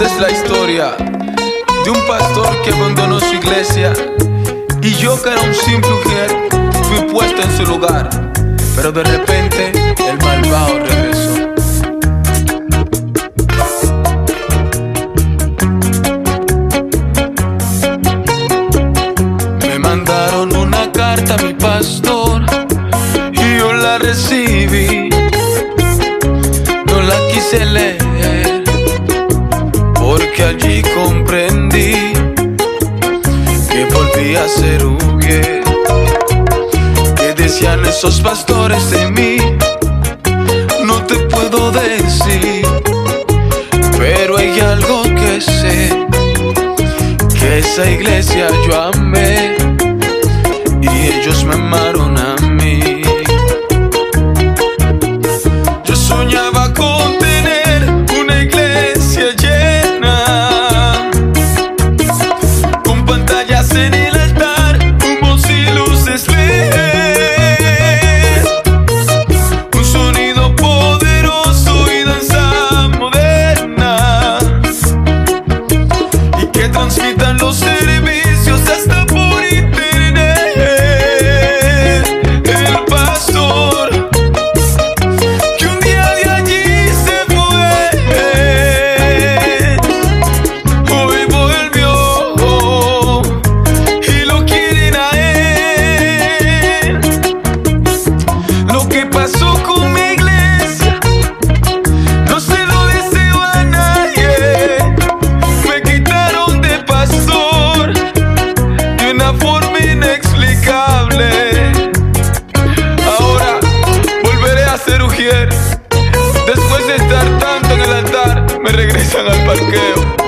Esta es la historia de un pastor que abandonó su iglesia y yo que era un simple mujer fui puesto en su lugar, pero de repente el malvado regresó. Me mandaron una carta a mi pastor y yo la recibí, no la quise leer porque allí comprendí que volví a ser mujer. Que decían esos pastores de mí? No te puedo decir, pero hay algo que sé. Que esa iglesia yo amé y ellos me amaron a Después de estar tanto en el altar, me regresan al parqueo.